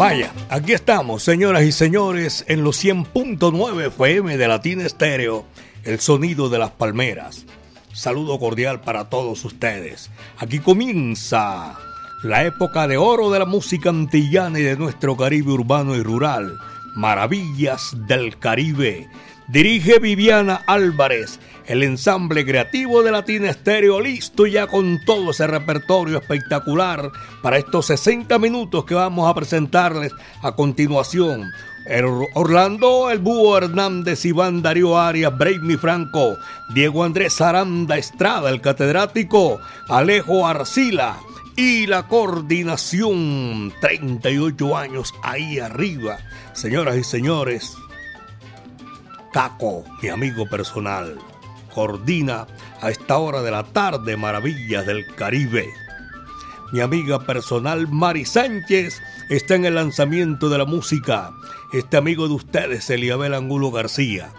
Vaya, aquí estamos, señoras y señores, en los 100.9 FM de Latina Estéreo, el sonido de las palmeras. Saludo cordial para todos ustedes. Aquí comienza la época de oro de la música antillana y de nuestro Caribe urbano y rural. Maravillas del Caribe. Dirige Viviana Álvarez el ensamble creativo de Latina Estéreo listo ya con todo ese repertorio espectacular para estos 60 minutos que vamos a presentarles a continuación. Orlando El Búho Hernández, Iván Darío Arias, Brainy Franco, Diego Andrés Aranda Estrada, el catedrático, Alejo Arcila y la coordinación. 38 años ahí arriba. Señoras y señores, Caco, mi amigo personal coordina a esta hora de la tarde Maravillas del Caribe. Mi amiga personal Mari Sánchez está en el lanzamiento de la música. Este amigo de ustedes, Eliabel Angulo García.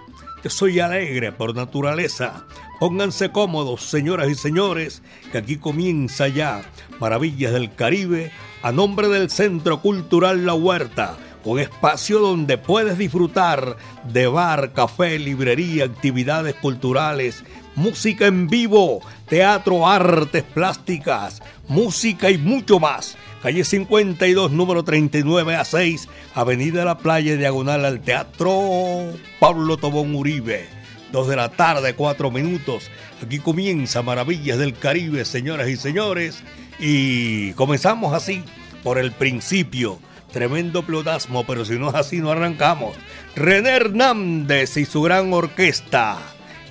Yo soy alegre por naturaleza. Pónganse cómodos, señoras y señores, que aquí comienza ya Maravillas del Caribe a nombre del Centro Cultural La Huerta un espacio donde puedes disfrutar de bar, café, librería, actividades culturales, música en vivo, teatro, artes plásticas, música y mucho más. Calle 52, número 39 a 6, Avenida La Playa, diagonal al Teatro Pablo Tobón Uribe. Dos de la tarde, cuatro minutos. Aquí comienza Maravillas del Caribe, señoras y señores. Y comenzamos así, por el principio Tremendo plodasmo, pero si no es así, no arrancamos. René Hernández y su gran orquesta.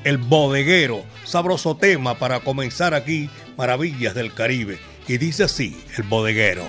El bodeguero. Sabroso tema para comenzar aquí, Maravillas del Caribe. Y dice así, el bodeguero.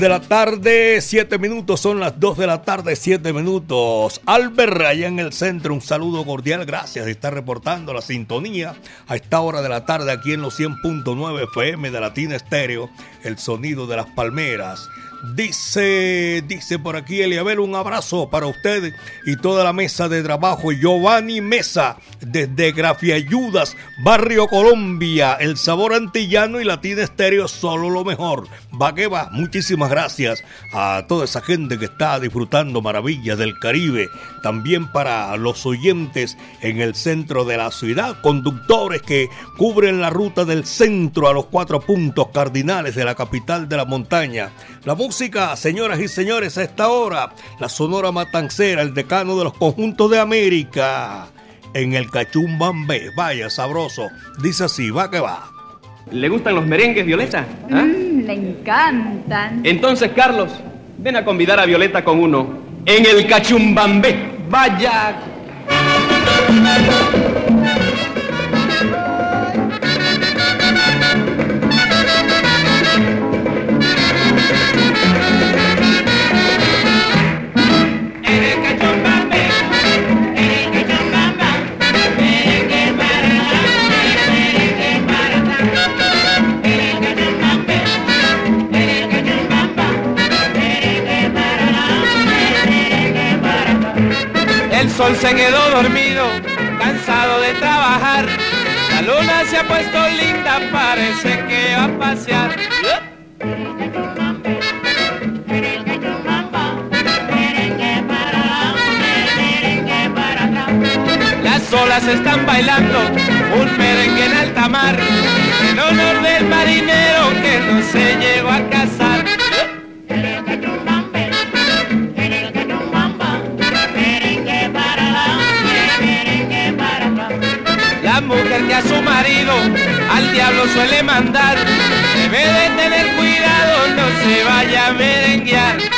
De la tarde, 7 minutos, son las 2 de la tarde, 7 minutos. Albert, allá en el centro, un saludo cordial, gracias estar reportando la sintonía a esta hora de la tarde aquí en los 100.9 FM de Latina Estéreo, el sonido de las palmeras. Dice, dice por aquí Eliabel, un abrazo para usted y toda la mesa de trabajo. Giovanni Mesa, desde Grafiayudas, Barrio Colombia. El sabor antillano y latina estéreo, solo lo mejor. Va que va. Muchísimas gracias a toda esa gente que está disfrutando maravillas del Caribe. También para los oyentes en el centro de la ciudad, conductores que cubren la ruta del centro a los cuatro puntos cardinales de la capital de la montaña. La música, señoras y señores, a esta hora, la Sonora Matancera, el decano de los conjuntos de América, en el Cachumbambé. Vaya, sabroso. Dice así, va que va. ¿Le gustan los merengues, Violeta? ¿Ah? Mm, le encantan. Entonces, Carlos, ven a convidar a Violeta con uno en el Cachumbambé. Vaya. Sol se quedó dormido, cansado de trabajar. La luna se ha puesto linda, parece que va a pasear. Las olas están bailando un merengue en alta mar, en honor del marinero que no se llegó a casar. Mujer que a su marido al diablo suele mandar, debe de tener cuidado, no se vaya a merenguear.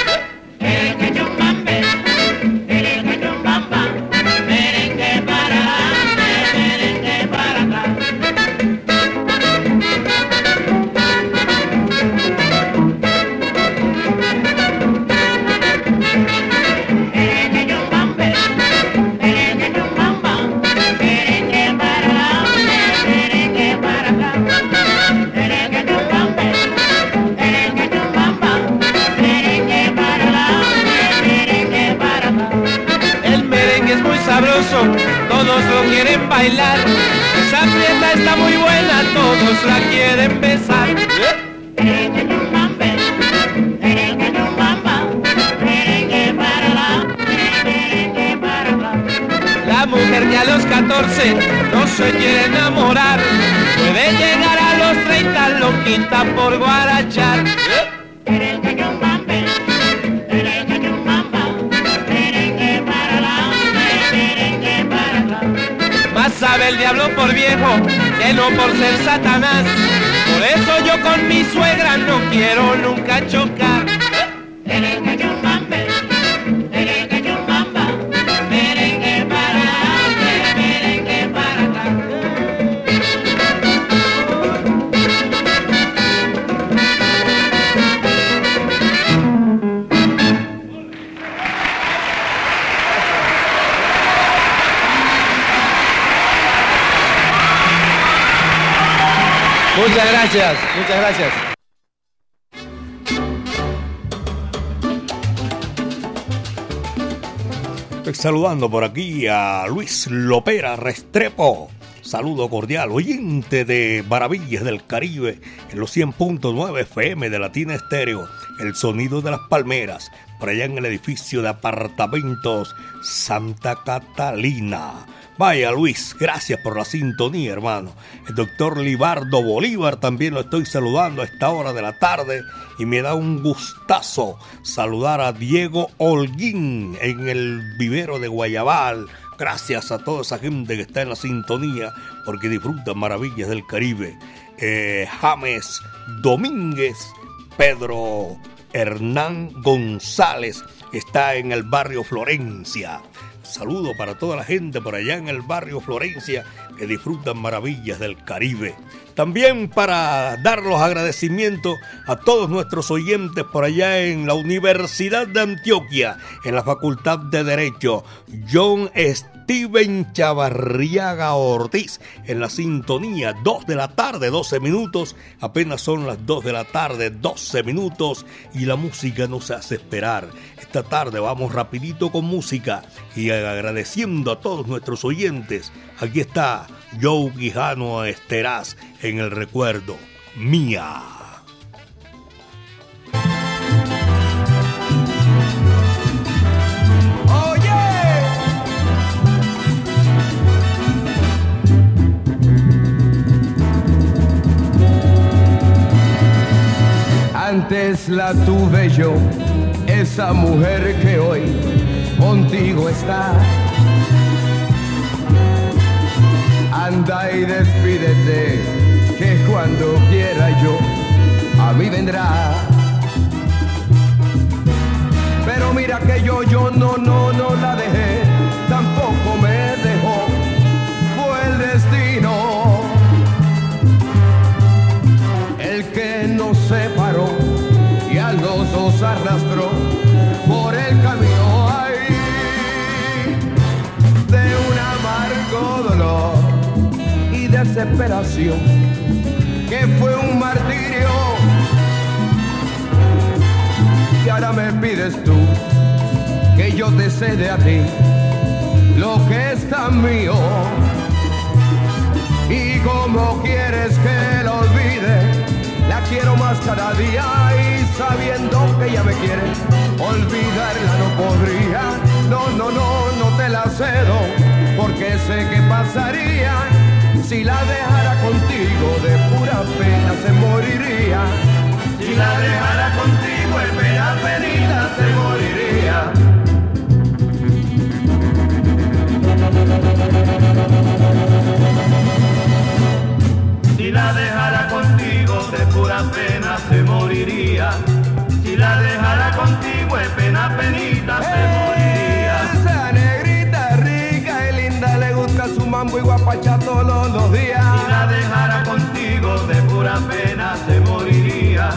Por aquí a Luis Lopera Restrepo. Saludo cordial, oyente de Maravillas del Caribe en los 100.9 FM de Latina Estéreo, el sonido de las palmeras, por allá en el edificio de apartamentos Santa Catalina. Vaya Luis, gracias por la sintonía, hermano. El doctor Libardo Bolívar también lo estoy saludando a esta hora de la tarde y me da un gustazo saludar a Diego Holguín en el vivero de Guayabal. Gracias a toda esa gente que está en la sintonía porque disfrutan maravillas del Caribe. Eh, James Domínguez, Pedro Hernán González está en el barrio Florencia saludo para toda la gente por allá en el barrio Florencia que disfrutan maravillas del Caribe. También para dar los agradecimientos a todos nuestros oyentes por allá en la Universidad de Antioquia, en la Facultad de Derecho, John Steven Chavarriaga Ortiz, en la sintonía 2 de la tarde, 12 minutos, apenas son las 2 de la tarde, 12 minutos, y la música nos hace esperar. Esta tarde vamos rapidito con música y agradeciendo a todos nuestros oyentes. Aquí está Joe Guijano Esteraz en el recuerdo. Mía. Antes la tuve yo esa mujer que hoy contigo está. Anda y despídete, que cuando quiera yo a mí vendrá. Pero mira que yo, yo no, no, no la dejé, desesperación, que fue un martirio. Y ahora me pides tú que yo te cede a ti lo que es tan mío. Y como quieres que lo olvide, la quiero más cada día y sabiendo que ella me quiere, olvidarla no podría. No, no, no, no te la cedo, porque sé que pasaría si la dejara contigo de pura pena se moriría. Si la dejara contigo de pena penita se moriría. Si la dejara contigo de pura pena se moriría. Si la dejara contigo de pena penita se moriría. Su mambo y guapacha todos los días. Si la dejara contigo de pura pena se moriría.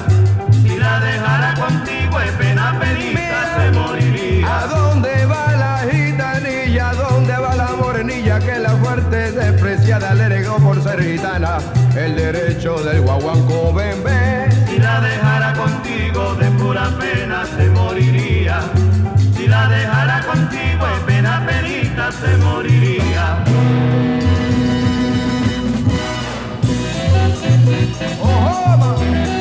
Si la dejara contigo de pena penita se moriría. ¿A dónde va la gitanilla? ¿A dónde va la morenilla que la fuerte despreciada le negó por ser gitana? El derecho del guaguanco bebé. Si la dejara contigo de pura pena se moriría. Si la dejara contigo de pena penita se moriría. Mira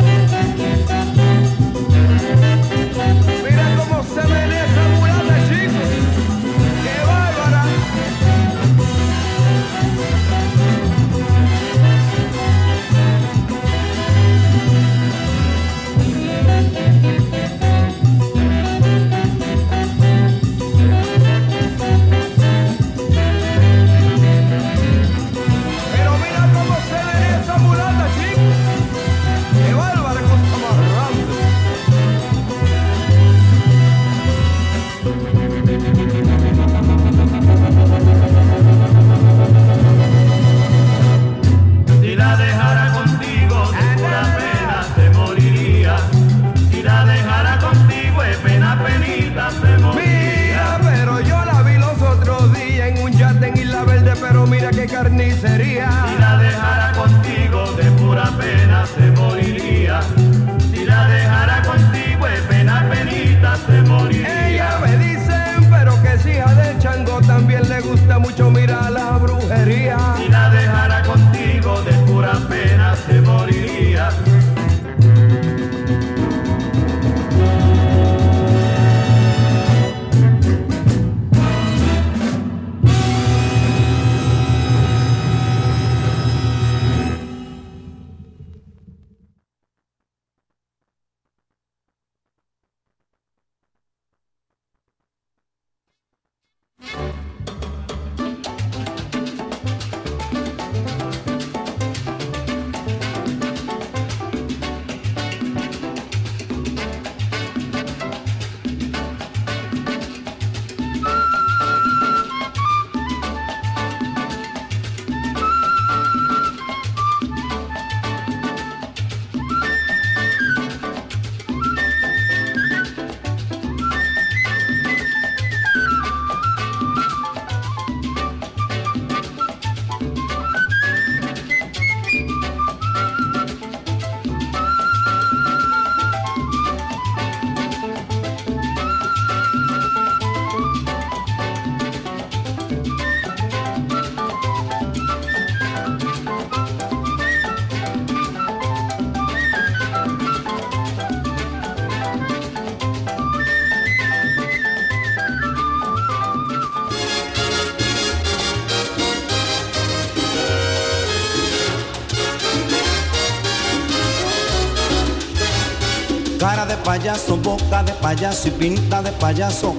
payaso, boca de payaso y pinta de payaso.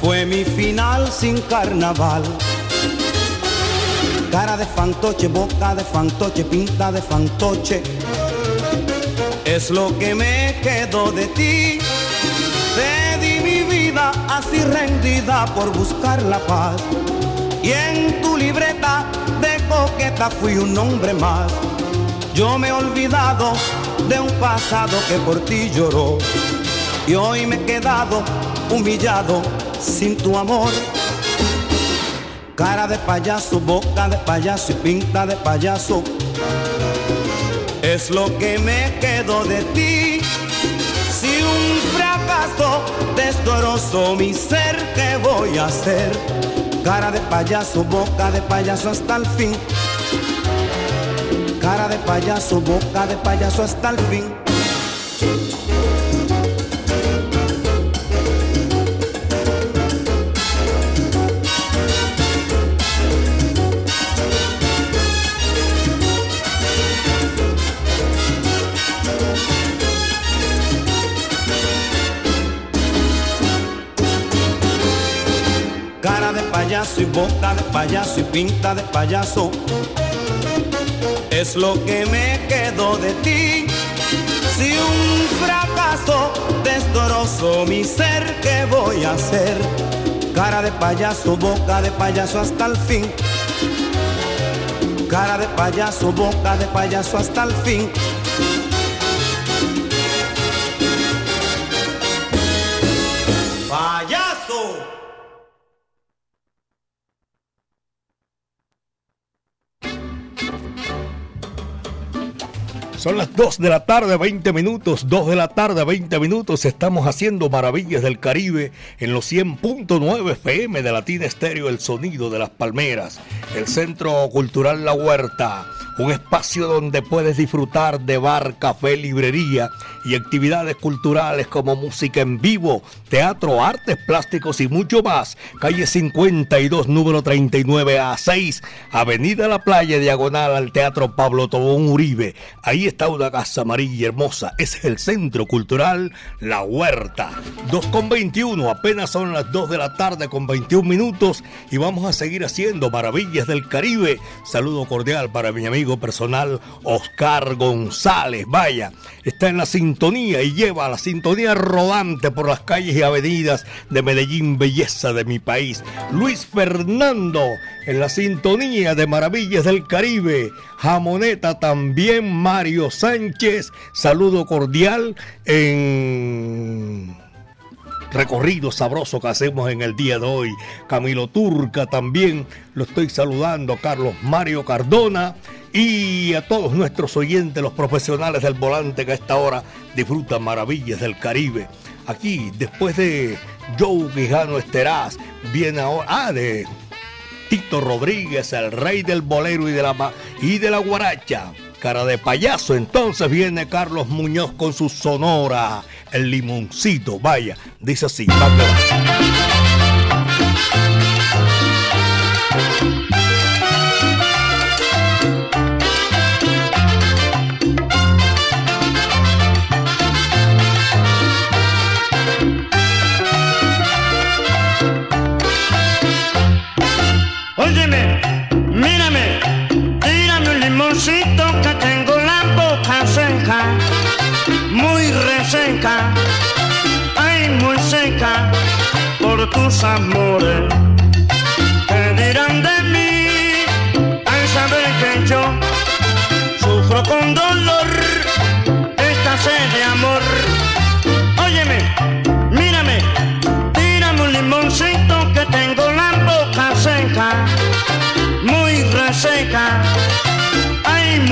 Fue mi final sin carnaval. Cara de fantoche, boca de fantoche, pinta de fantoche. Es lo que me quedó de ti. Te di mi vida así rendida por buscar la paz. Y en tu libreta de coqueta fui un hombre más. Yo me he olvidado de un pasado que por ti lloró. Y hoy me he quedado humillado sin tu amor. Cara de payaso, boca de payaso y pinta de payaso. Es lo que me quedó de ti. Si un fracaso destrozó mi ser, ¿qué voy a hacer? Cara de payaso, boca de payaso hasta el fin. Cara de payaso, boca de payaso hasta el fin. payaso y boca de payaso y pinta de payaso. Es lo que me quedó de ti. Si un fracaso destrozó mi ser, ¿qué voy a hacer? Cara de payaso, boca de payaso hasta el fin. Cara de payaso, boca de payaso hasta el fin. Son las 2 de la tarde, 20 minutos. 2 de la tarde, 20 minutos. Estamos haciendo maravillas del Caribe en los 100.9 FM de Latina Estéreo, el sonido de las palmeras. El Centro Cultural La Huerta un espacio donde puedes disfrutar de bar, café, librería y actividades culturales como música en vivo, teatro, artes plásticos y mucho más. Calle 52, número 39 a 6, Avenida La Playa, diagonal al Teatro Pablo Tobón Uribe. Ahí está una casa amarilla hermosa. Es el Centro Cultural La Huerta. 2 con 21, apenas son las 2 de la tarde con 21 minutos y vamos a seguir haciendo maravillas del Caribe. Saludo cordial para mi amigo personal Oscar González. Vaya, está en la sintonía y lleva la sintonía rodante por las calles y avenidas de Medellín, belleza de mi país. Luis Fernando en la sintonía de Maravillas del Caribe. Jamoneta también, Mario Sánchez. Saludo cordial en recorrido sabroso que hacemos en el día de hoy. Camilo Turca también lo estoy saludando, Carlos Mario Cardona y a todos nuestros oyentes, los profesionales del volante que a esta hora disfrutan maravillas del Caribe. Aquí, después de Joe Quijano Esteraz, viene ahora, ah, de Tito Rodríguez, el rey del bolero y de la, y de la guaracha. Cara de payaso, entonces viene Carlos Muñoz con su sonora, el limoncito, vaya, dice así,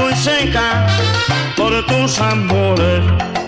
muy seca por tus amores.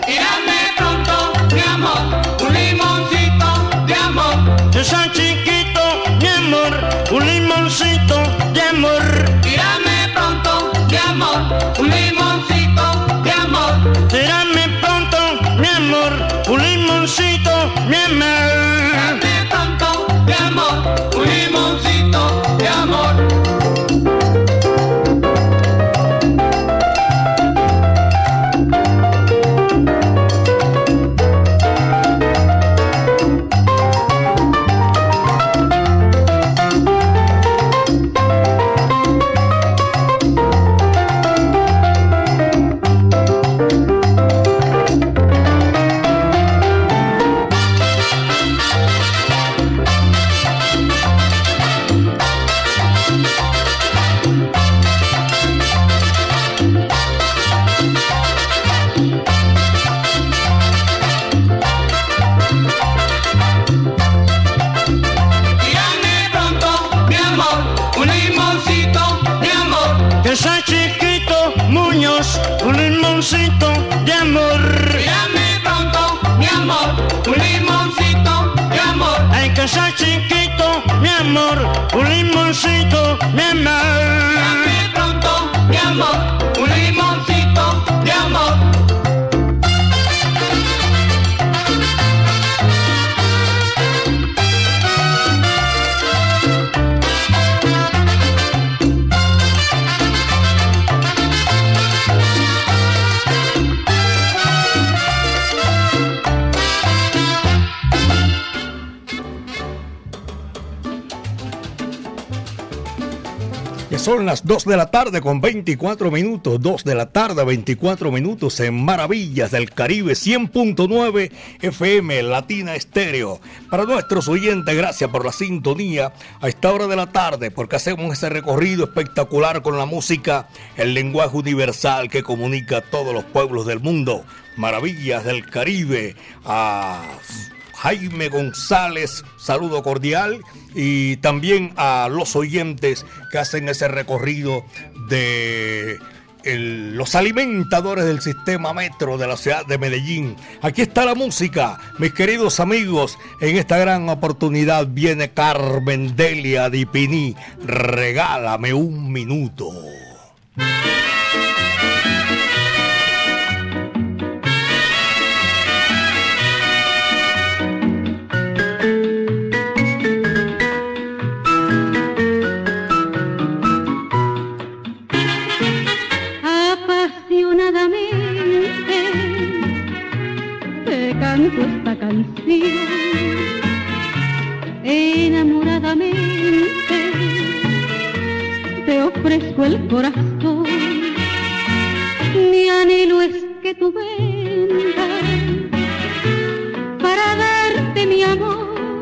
Ser chiquito, mi amor, un limoncito, mi amor. Son las 2 de la tarde con 24 minutos, 2 de la tarde 24 minutos en Maravillas del Caribe 100.9 FM Latina Estéreo. Para nuestros oyentes, gracias por la sintonía a esta hora de la tarde porque hacemos ese recorrido espectacular con la música, el lenguaje universal que comunica a todos los pueblos del mundo. Maravillas del Caribe a Jaime González, saludo cordial, y también a los oyentes que hacen ese recorrido de los alimentadores del sistema metro de la ciudad de Medellín. Aquí está la música, mis queridos amigos. En esta gran oportunidad viene Carmen Delia Dipini. Regálame un minuto. El corazón. Mi anhelo es que tú vengas para darte mi amor,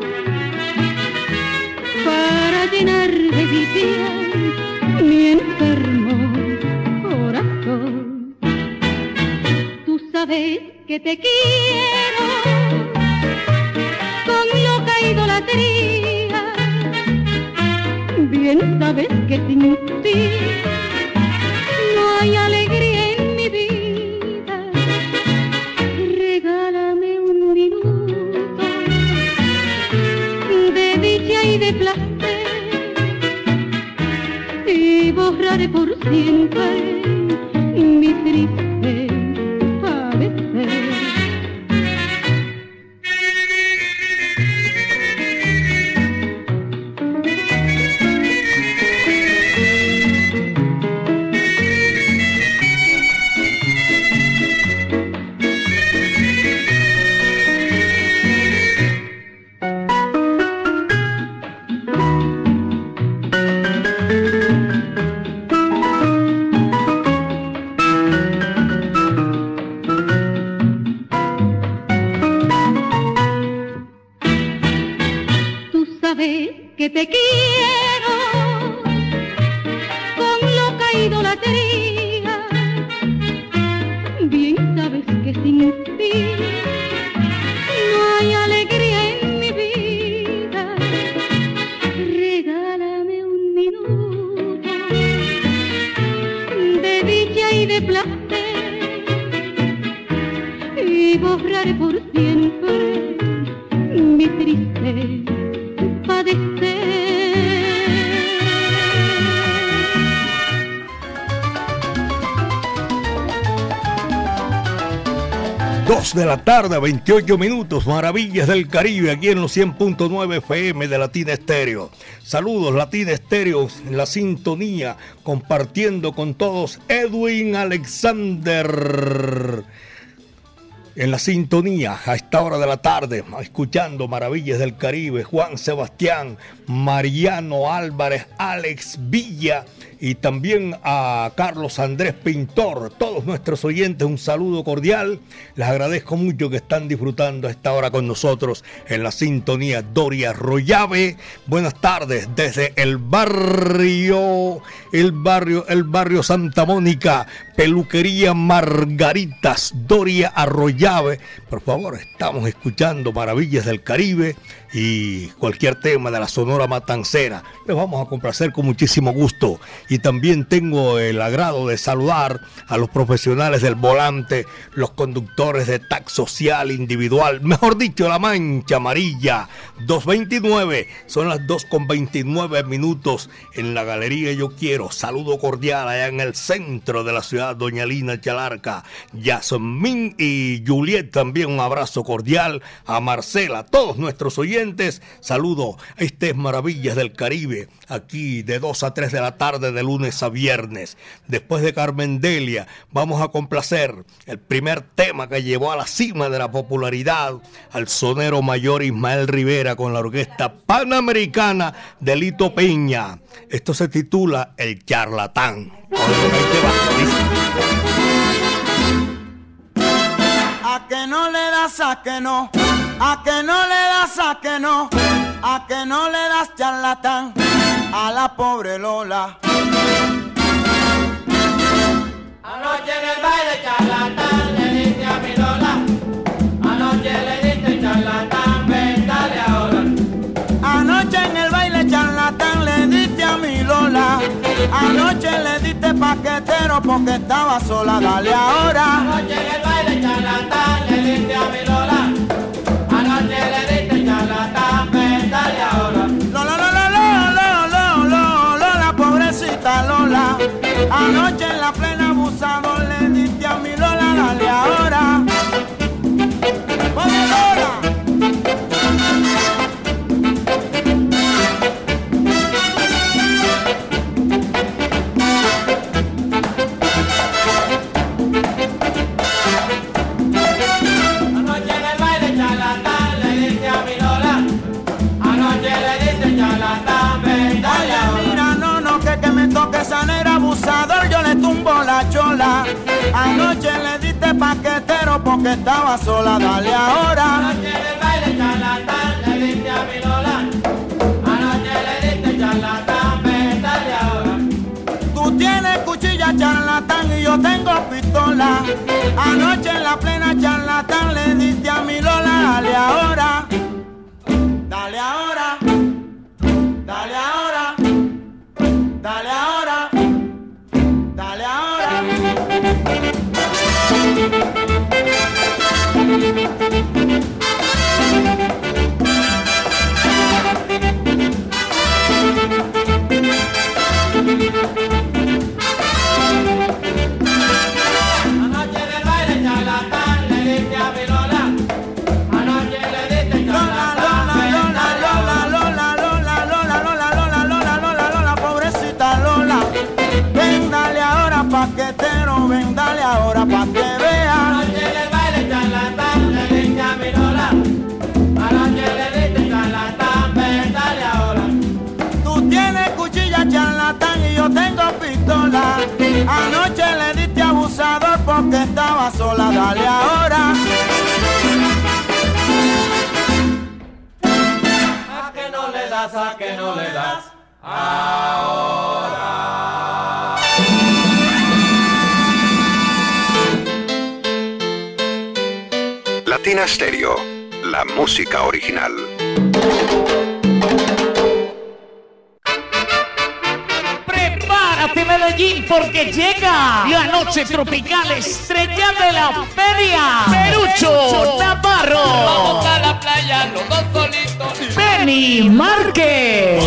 para llenar de vida mi enfermo corazón. Tú sabes que te quiero con loca idolatría. Bien sabes que sin no hay alegría en mi vida. Regálame un minuto de dicha y de placer y borraré por siempre de la tarde, 28 minutos, maravillas del Caribe, aquí en los 100.9 FM de Latina Estéreo. Saludos, Latina Estéreo, en la sintonía, compartiendo con todos Edwin Alexander. En la sintonía, a esta hora de la tarde, escuchando Maravillas del Caribe, Juan Sebastián, Mariano Álvarez, Alex Villa y también a Carlos Andrés Pintor, todos nuestros oyentes, un saludo cordial. Les agradezco mucho que están disfrutando esta hora con nosotros en la sintonía Doria Royave. Buenas tardes desde el barrio, el barrio, el barrio Santa Mónica, Peluquería Margaritas, Doria Arroyave. Por favor, estamos escuchando Maravillas del Caribe y cualquier tema de la Sonora Matancera. Les vamos a complacer con muchísimo gusto. Y también tengo el agrado de saludar a los profesionales del volante, los conductores de tax social individual, mejor dicho, la mancha amarilla. 229, son las 2 con 29 minutos en la Galería Yo Quiero. Saludo cordial allá en el centro de la ciudad, Doña Lina Chalarca, Yasmin y Juliet también un abrazo cordial a Marcela, todos nuestros oyentes Saludo. Este es Maravillas del Caribe, aquí de 2 a 3 de la tarde de lunes a viernes. Después de Carmen Delia, vamos a complacer el primer tema que llevó a la cima de la popularidad al sonero mayor Ismael Rivera con la orquesta panamericana de Lito Peña. Esto se titula El charlatán. A que no le das a que no a que no le das, a que no, a que no le das charlatán a la pobre Lola. Anoche en el baile charlatán le diste a mi Lola. Anoche le diste charlatán, ven dale ahora. Anoche en el baile charlatán le diste a mi Lola. Anoche le diste paquetero porque estaba sola, dale ahora. Anoche en el baile charlatán le diste a mi Lola. Anoche en la plena porque estaba sola, dale ahora. Anoche en el baile charlatán le diste a mi Lola. Anoche le diste charlatán, ven, dale ahora. Tú tienes cuchilla charlatán y yo tengo pistola. Anoche en la plena charlatán le diste a mi Lola, dale ahora. Dale ahora. Dale ahora. Anoche Ahora. Latina Stereo, la música original. Medellín porque llega la noche tropical estrella de la feria. Perucho Navarro. Vamos a la playa los dos. Benny Márquez.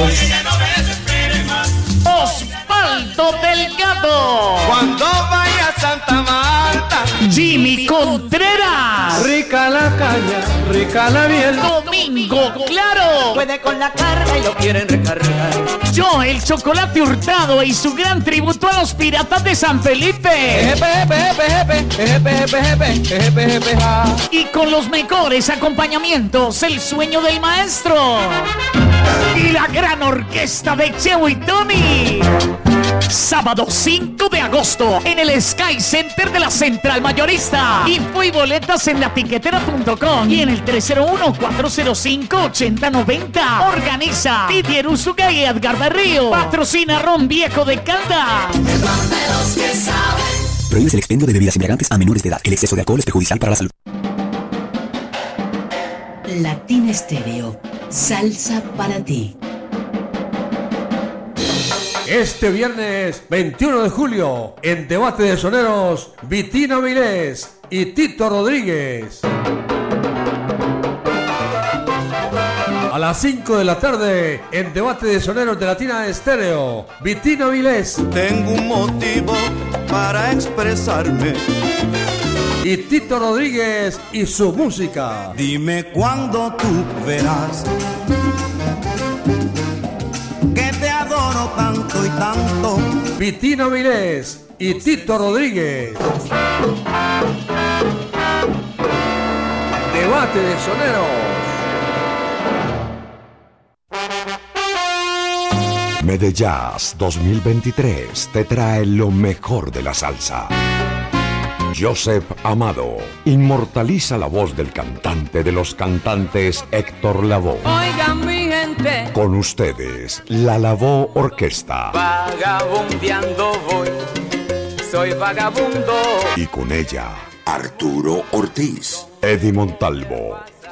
Osvaldo Delgado. Cuando vaya a Santa Marta. Jimmy Contreras. Rica la caña, rica la miel. Domingo Claro. Puede con la carga y lo quieren recargar. Yo, el chocolate hurtado y su gran tributo a los piratas de San Felipe. Y con los mejores acompañamientos, el sueño del maestro. Y la gran orquesta de Cheo y Tony. Sábado 5 de agosto en el Sky Center de la Central Mayorista. Info y boletas en latiquetera.com y en el 301-405-8090. Organiza Didier Usuga y Edgar Berrío. Patrocina Ron Viejo de Caldas. Prohíbes el expendio de bebidas embriagantes a menores de edad. El exceso de alcohol es perjudicial para la salud. Latín Estéreo. Salsa para ti. Este viernes 21 de julio, en debate de soneros, Vitino Vilés y Tito Rodríguez. A las 5 de la tarde, en Debate de Soneros de Latina Estéreo, Vitina Vilés. Tengo un motivo para expresarme. Y Tito Rodríguez y su música. Dime cuándo tú verás que te adoro tanto y tanto. Vitina Vilés y Tito Rodríguez. Debate de Soneros. Medellas 2023 te trae lo mejor de la salsa. Joseph Amado inmortaliza la voz del cantante de los cantantes Héctor Lavoe. Oigan mi gente, Con ustedes, la Lavoe Orquesta. vagabundeando voy, soy vagabundo. Y con ella, Arturo Ortiz, Eddie Montalvo,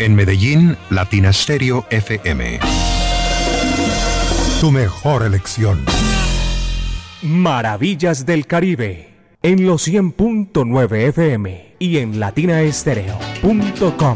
En Medellín, Latina Stereo FM. Tu mejor elección. Maravillas del Caribe. En los 100.9 FM y en latinaestereo.com.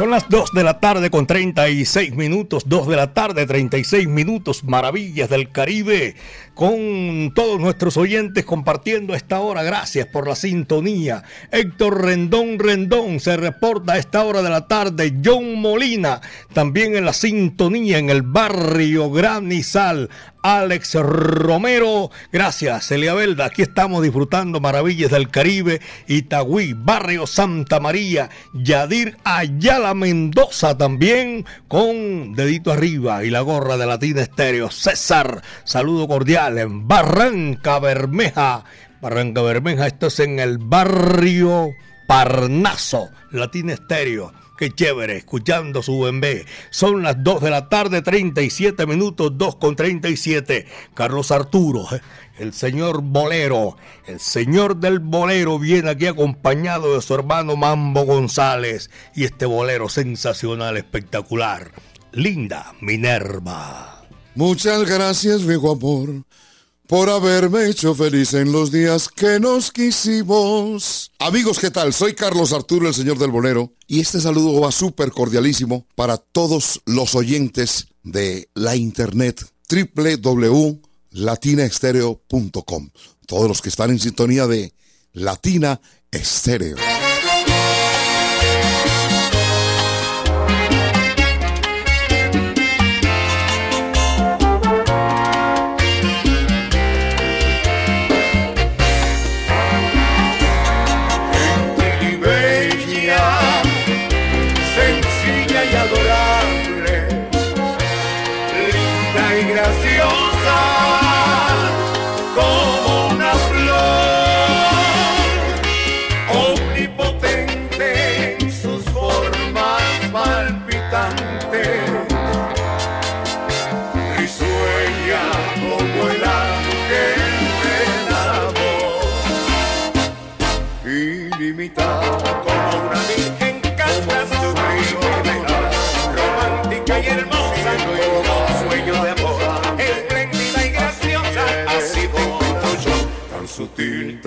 Son las 2 de la tarde con 36 minutos, 2 de la tarde 36 minutos, maravillas del Caribe, con todos nuestros oyentes compartiendo esta hora, gracias por la sintonía. Héctor Rendón Rendón se reporta a esta hora de la tarde, John Molina también en la sintonía en el barrio Granizal. Alex Romero, gracias. Celia Belda, aquí estamos disfrutando maravillas del Caribe, Itagüí, Barrio Santa María, Yadir Ayala Mendoza también con dedito arriba y la gorra de Latina Estéreo, César, saludo cordial en Barranca Bermeja, Barranca Bermeja, esto es en el barrio Parnaso, Latina Estéreo. Qué chévere, escuchando su bebé. Son las 2 de la tarde, 37 minutos, 2 con 37. Carlos Arturo, eh, el señor Bolero, el señor del Bolero viene aquí acompañado de su hermano Mambo González. Y este bolero sensacional, espectacular. Linda Minerva. Muchas gracias, viejo amor, por haberme hecho feliz en los días que nos quisimos. Amigos, ¿qué tal? Soy Carlos Arturo, el señor del bolero, y este saludo va súper cordialísimo para todos los oyentes de la internet www.latinaestereo.com. Todos los que están en sintonía de Latina Estéreo.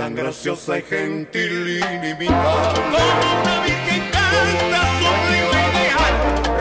Tan graciosa y gentil ilimitada. Como una virgen canta, sublime ideal,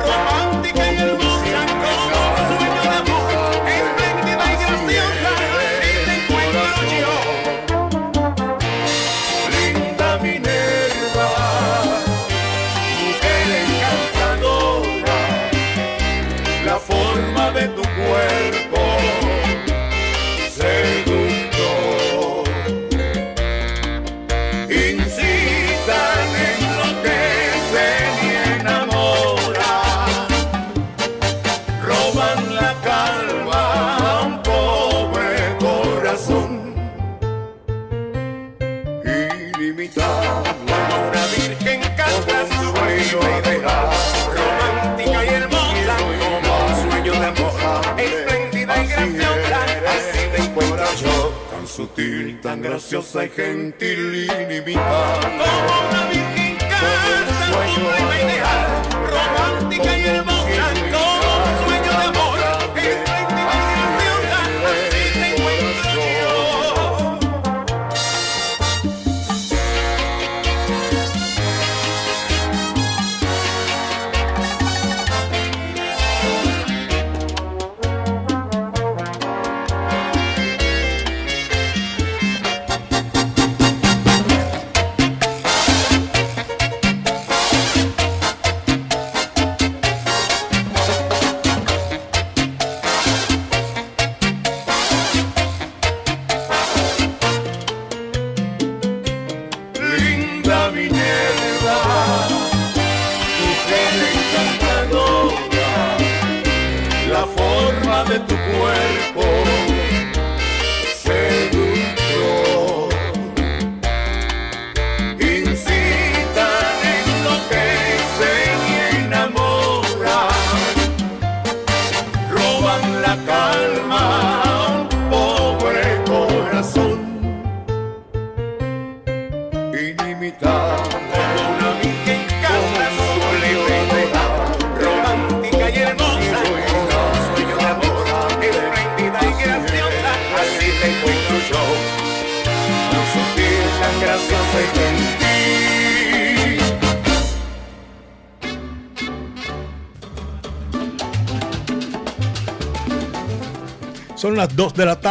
sutil, tan graciosa y gentil, ilimitada, como una virgen casta sublime ideal, romántica y hermosa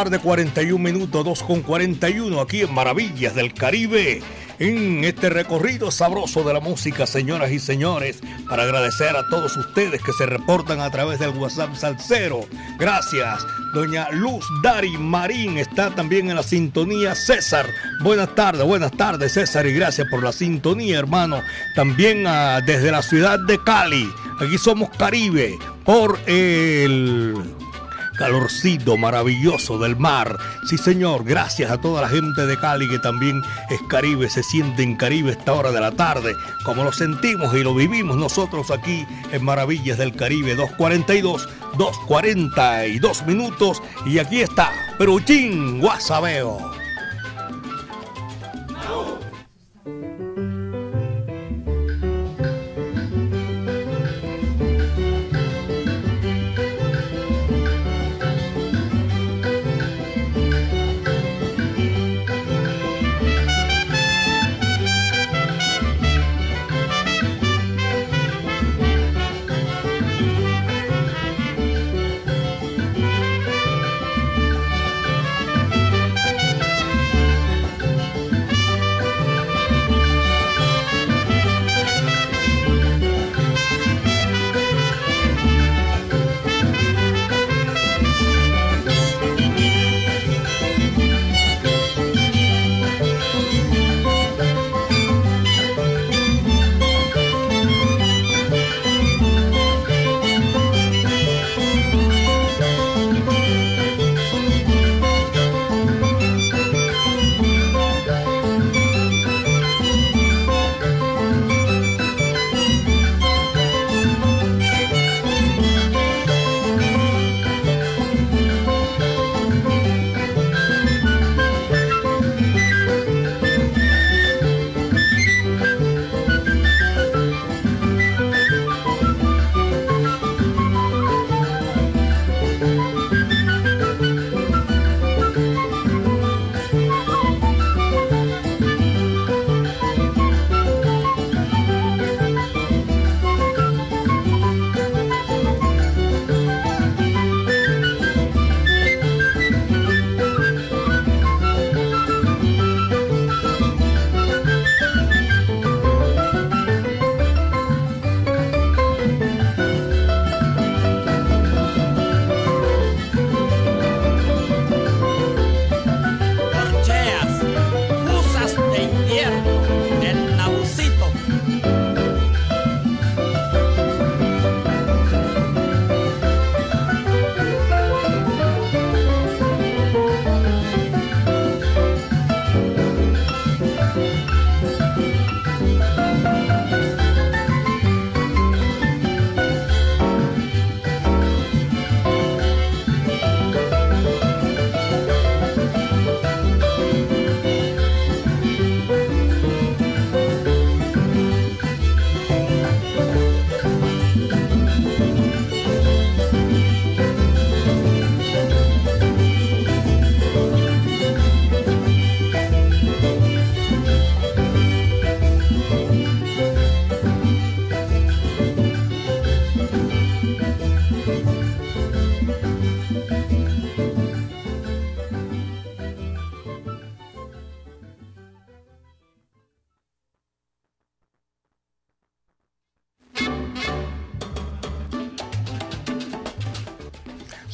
tarde, 41 minutos, 2 con 41 aquí en Maravillas del Caribe. En este recorrido sabroso de la música, señoras y señores, para agradecer a todos ustedes que se reportan a través del WhatsApp Salcero. Gracias. Doña Luz Dari Marín está también en la sintonía. César, buenas tardes, buenas tardes, César, y gracias por la sintonía, hermano. También ah, desde la ciudad de Cali. Aquí somos Caribe por el calorcito maravilloso del mar. Sí, señor, gracias a toda la gente de Cali que también es Caribe, se siente en Caribe esta hora de la tarde, como lo sentimos y lo vivimos nosotros aquí en Maravillas del Caribe 242, 242 minutos y aquí está Peruchín Guasabeo.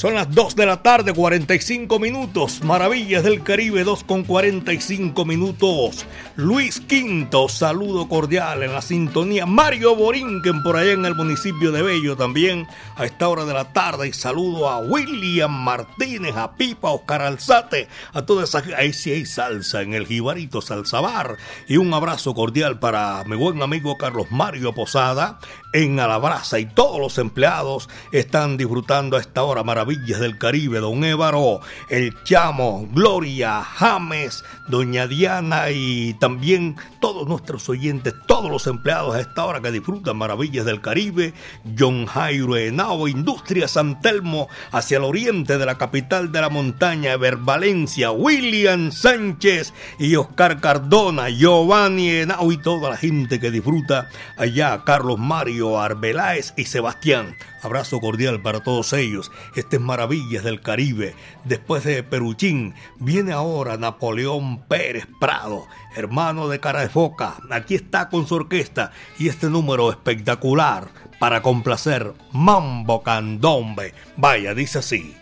Son las 2 de la tarde, 45 minutos. Maravillas del Caribe, 2 con 45 minutos. Luis Quinto, saludo cordial en la sintonía. Mario Borinquen, por allá en el municipio de Bello también, a esta hora de la tarde. Y saludo a William Martínez, a Pipa, Oscar Alzate, a toda esa. Ahí sí hay salsa en el Jibarito Salsabar. Y un abrazo cordial para mi buen amigo Carlos Mario Posada en Alabraza. Y todos los empleados están disfrutando a esta hora maravillosa Villas del Caribe, don Évaro, el Chamo, Gloria, James, doña Diana y también todos nuestros oyentes, todos los empleados a esta hora que disfrutan Maravillas del Caribe, John Jairo Henao, Industria San Telmo, hacia el oriente de la capital de la montaña, Ever Valencia, William Sánchez y Oscar Cardona, Giovanni Henao y toda la gente que disfruta allá, Carlos Mario Arbeláez y Sebastián. Abrazo cordial para todos ellos. Este es Maravillas del Caribe. Después de Peruchín, viene ahora Napoleón Pérez Prado, hermano de Cara de Foca. Aquí está con su orquesta y este número espectacular para complacer Mambo Candombe. Vaya, dice así.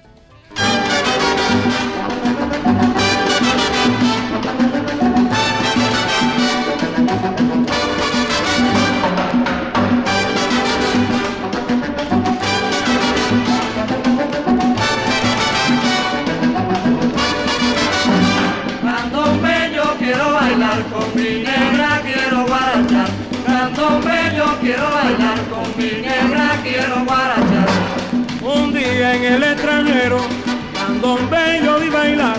En el extranjero, candombe yo vi bailar,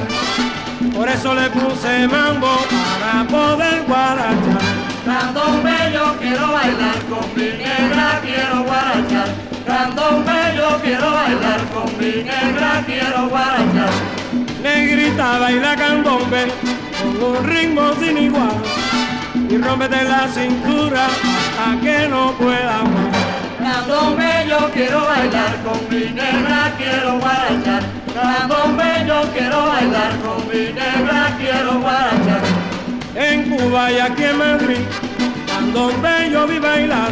por eso le puse mambo para poder guarachar. Candombe yo quiero bailar con mi negra, quiero guarachar. Candombe yo quiero bailar con mi negra, quiero guarachar. Negrita baila candombe con un ritmo sin igual y rómpete la cintura a que no pueda más. Candombe yo quiero bailar con mi negra, quiero guarachar. Candombe yo quiero bailar con mi negra, quiero guarachar. En Cuba y aquí en Madrid, candombe yo vi bailar.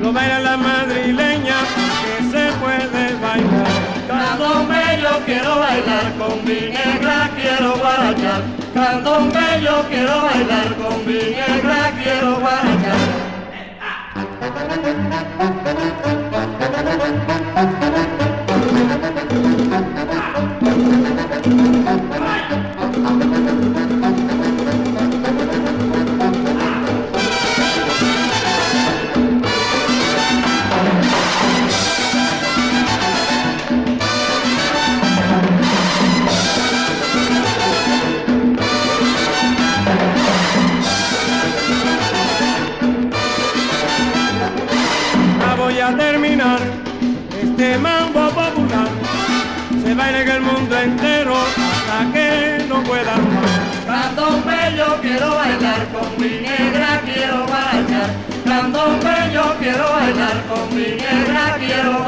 Lo baila la madrileña que se puede bailar. Candombe yo quiero bailar con mi negra, quiero guarachar. Candombe yo quiero bailar con mi negra, quiero guarachar. Voy mi negra, quiero barachar. Candombe yo quiero bailar con mi negra, quiero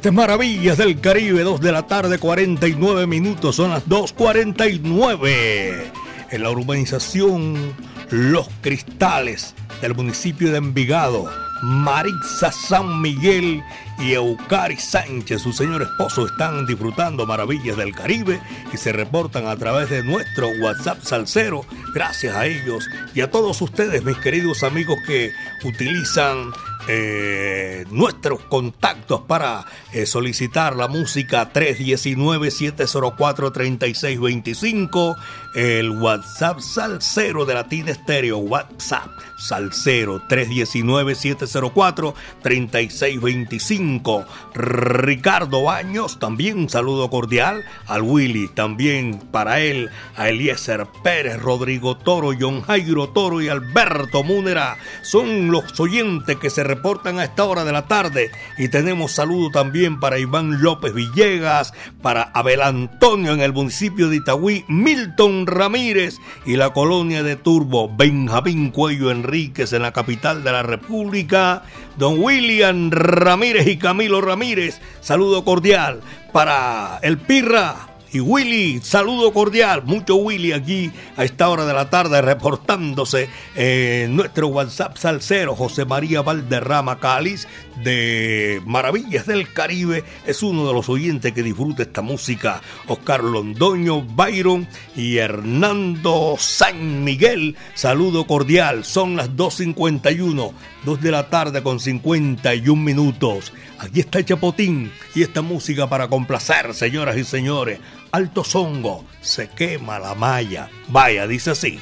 Estas Maravillas del Caribe, 2 de la tarde, 49 minutos, son las 2.49. En la urbanización Los Cristales del municipio de Envigado, Marisa San Miguel y Eucari Sánchez, su señor esposo, están disfrutando maravillas del Caribe y se reportan a través de nuestro WhatsApp Salcero. Gracias a ellos y a todos ustedes, mis queridos amigos que utilizan eh, nuestros contactos para eh, solicitar la música 319-704-3625, el WhatsApp Salcero de Latina Estéreo, WhatsApp Salcero 319-704-3625. Ricardo Baños, también un saludo cordial al Willy, también para él, a Eliezer Pérez, Rodrigo Toro, John Jairo Toro y Alberto Múnera. Son los oyentes que se reportan reportan a esta hora de la tarde. Y tenemos saludo también para Iván López Villegas, para Abel Antonio en el municipio de Itagüí, Milton Ramírez y la colonia de Turbo, Benjamín Cuello Enríquez en la capital de la República, don William Ramírez y Camilo Ramírez. Saludo cordial para el Pirra y Willy, saludo cordial, mucho Willy aquí a esta hora de la tarde reportándose en nuestro WhatsApp salsero José María Valderrama Cáliz de Maravillas del Caribe es uno de los oyentes que disfruta esta música. Oscar Londoño, Byron y Hernando San Miguel, saludo cordial. Son las 2.51, 2 de la tarde con 51 minutos. Aquí está el Chapotín y esta música para complacer, señoras y señores. Alto Zongo, se quema la malla. Vaya, dice así.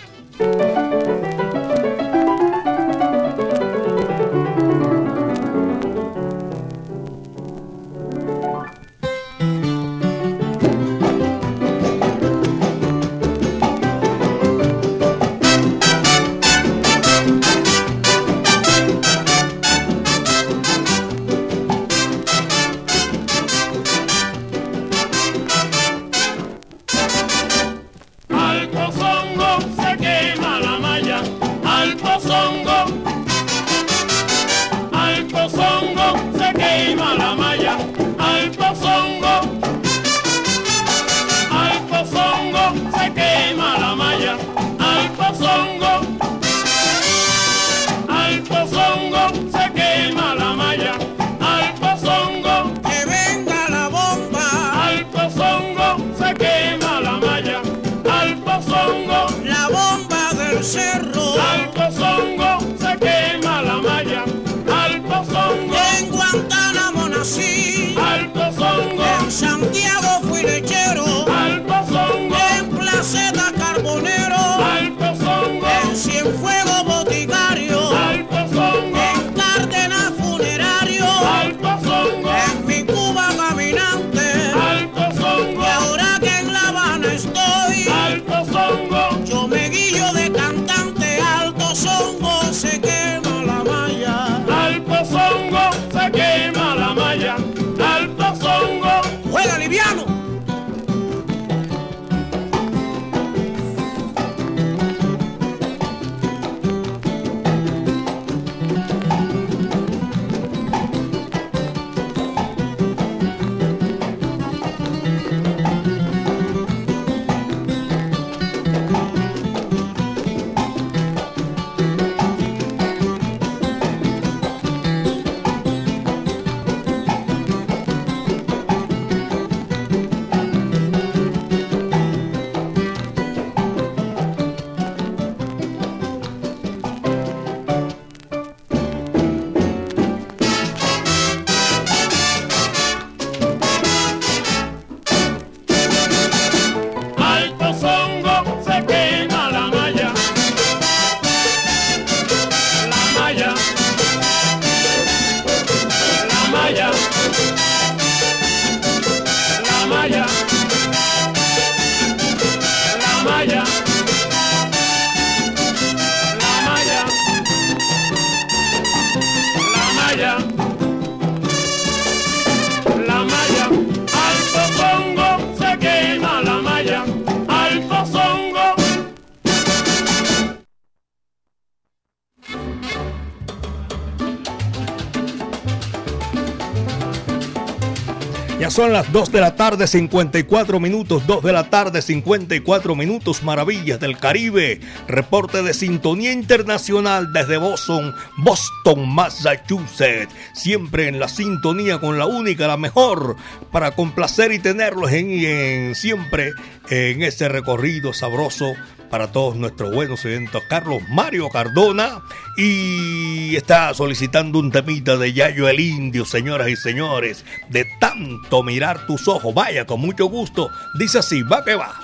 Son las 2 de la tarde, 54 minutos. 2 de la tarde, 54 minutos. Maravillas del Caribe. Reporte de sintonía internacional desde Boston, Boston, Massachusetts. Siempre en la sintonía con la única, la mejor, para complacer y tenerlos en, en siempre en ese recorrido sabroso para todos nuestros buenos eventos. Carlos Mario Cardona y está solicitando un temita de Yayo el Indio, señoras y señores, de tanto mirar tus ojos. Vaya, con mucho gusto. Dice así, va que va.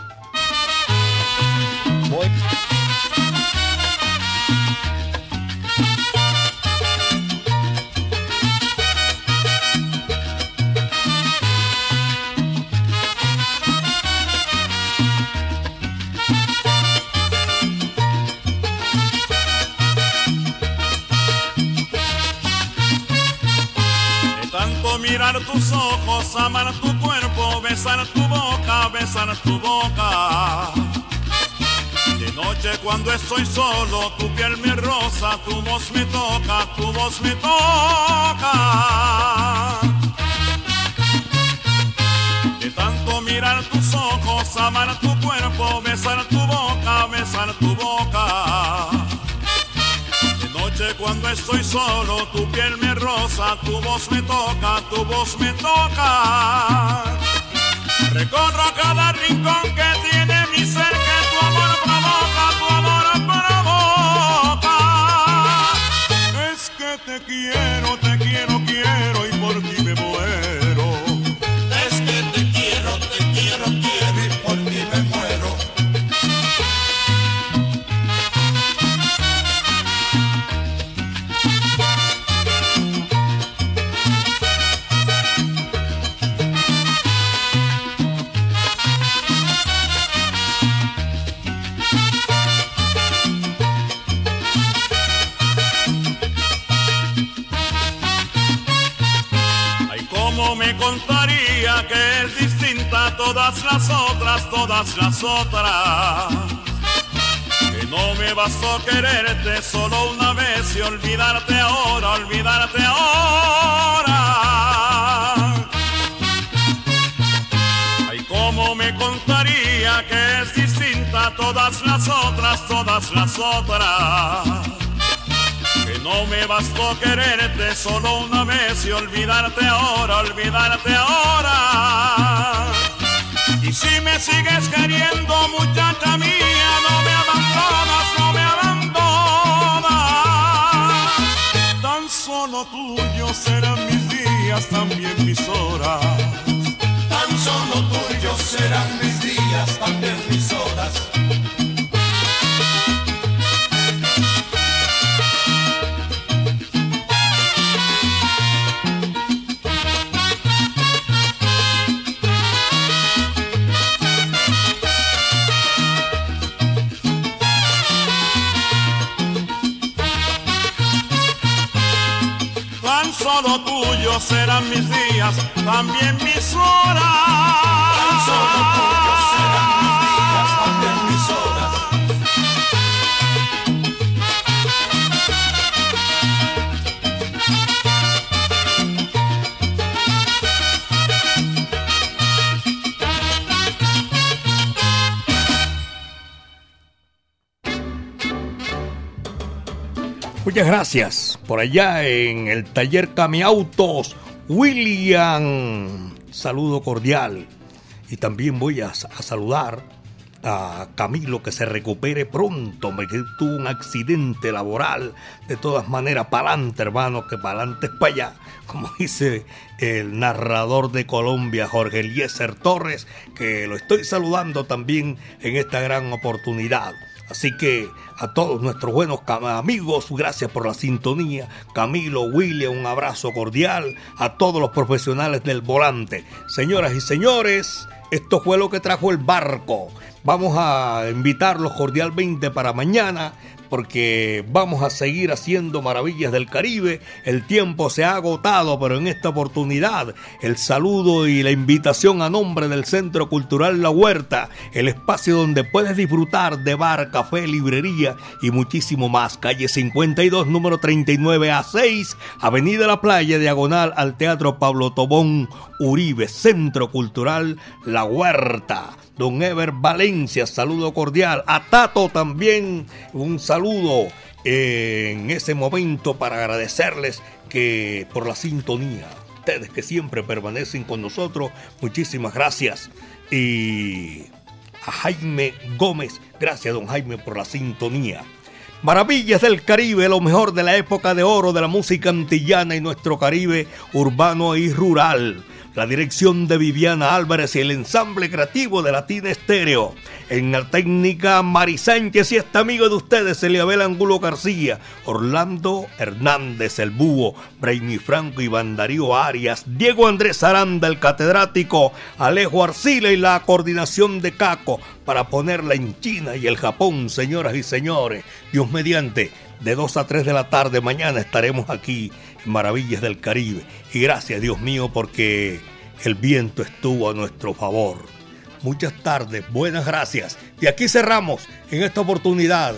Tus ojos, amar tu cuerpo, besar tu boca, besar tu boca. De noche cuando estoy solo, tu piel me rosa, tu voz me toca, tu voz me toca. De tanto mirar tus ojos, amar tu cuerpo, besar tu boca, besar tu boca. Cuando estoy solo, tu piel me rosa, tu voz me toca, tu voz me toca. Recorro cada rincón que tiene mi ser, que tu amor provoca, tu amor provoca. Es que te quiero, te quiero, todas las otras, todas las otras. Que no me bastó quererte solo una vez y olvidarte ahora, olvidarte ahora. Ay, cómo me contaría que es distinta a todas las otras, todas las otras. Que no me bastó quererte solo una vez y olvidarte ahora, olvidarte ahora. Y si me sigues queriendo, muchacha mía, no me abandonas, no me abandonas. Tan solo tuyo serán mis días, también mis horas. Tan solo tuyos serán mis días, también tuyos serán mis días, también mis horas. Tan solo tuyos serán mis días, también mis horas. Muchas gracias. Por allá en el taller Camiautos, William. Saludo cordial. Y también voy a, saludar a Camilo que se recupere pronto. Me que tuvo un accidente laboral. De todas maneras, para adelante, hermano, que para adelante es para allá. Como dice el narrador de Colombia, Jorge Eliezer Torres, que lo estoy saludando también en esta gran oportunidad. Así que a todos nuestros buenos amigos, gracias por la sintonía. Camilo, William, un abrazo cordial. A todos los profesionales del volante. Señoras y señores, esto fue lo que trajo el barco. Vamos a invitarlos cordialmente para mañana porque vamos a seguir haciendo maravillas del Caribe. El tiempo se ha agotado, pero en esta oportunidad el saludo y la invitación a nombre del Centro Cultural La Huerta, el espacio donde puedes disfrutar de bar, café, librería y muchísimo más. Calle 52, número 39 a 6, Avenida La Playa, diagonal al Teatro Pablo Tobón Uribe, Centro Cultural La Huerta. Don Ever Valencia, saludo cordial. A Tato también, un saludo en ese momento para agradecerles que por la sintonía. Ustedes que siempre permanecen con nosotros, muchísimas gracias. Y a Jaime Gómez, gracias don Jaime por la sintonía. Maravillas del Caribe, lo mejor de la época de oro de la música antillana y nuestro Caribe urbano y rural la dirección de Viviana Álvarez y el ensamble creativo de Latina Estéreo. En la técnica Mari Sánchez y este amigo de ustedes, Eliabel Angulo García, Orlando Hernández, el Búho, Brainy Franco y Darío Arias, Diego Andrés Aranda, el catedrático, Alejo Arcila y la coordinación de Caco para ponerla en China y el Japón, señoras y señores. Dios mediante, de 2 a 3 de la tarde mañana estaremos aquí Maravillas del Caribe. Y gracias, Dios mío, porque el viento estuvo a nuestro favor. Muchas tardes, buenas gracias. Y aquí cerramos en esta oportunidad.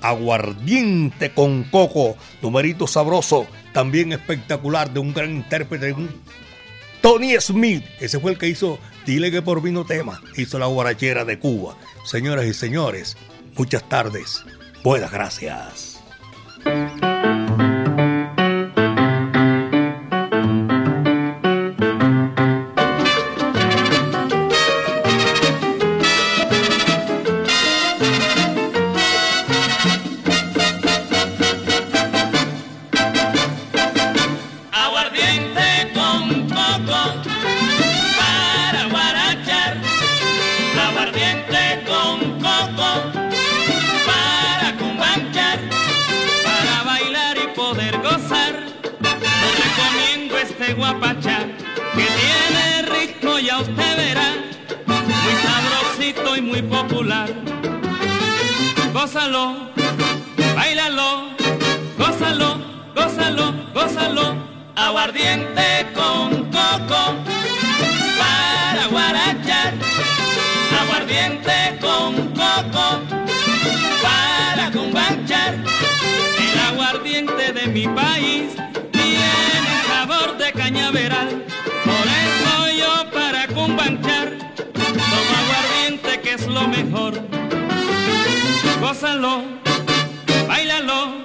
Aguardiente con coco, numerito sabroso, también espectacular de un gran intérprete, un Tony Smith. Ese fue el que hizo Dile que por vino tema, hizo la guarachera de Cuba. Señoras y señores, muchas tardes, buenas gracias. Gózalo, bailalo, gózalo, gózalo, gózalo, aguardiente con coco para guarachar, aguardiente con coco para cumbanchar, el aguardiente de mi país tiene por eso yo para cumbanchar tomo aguardiente que es lo mejor. Gózalo, bailalo,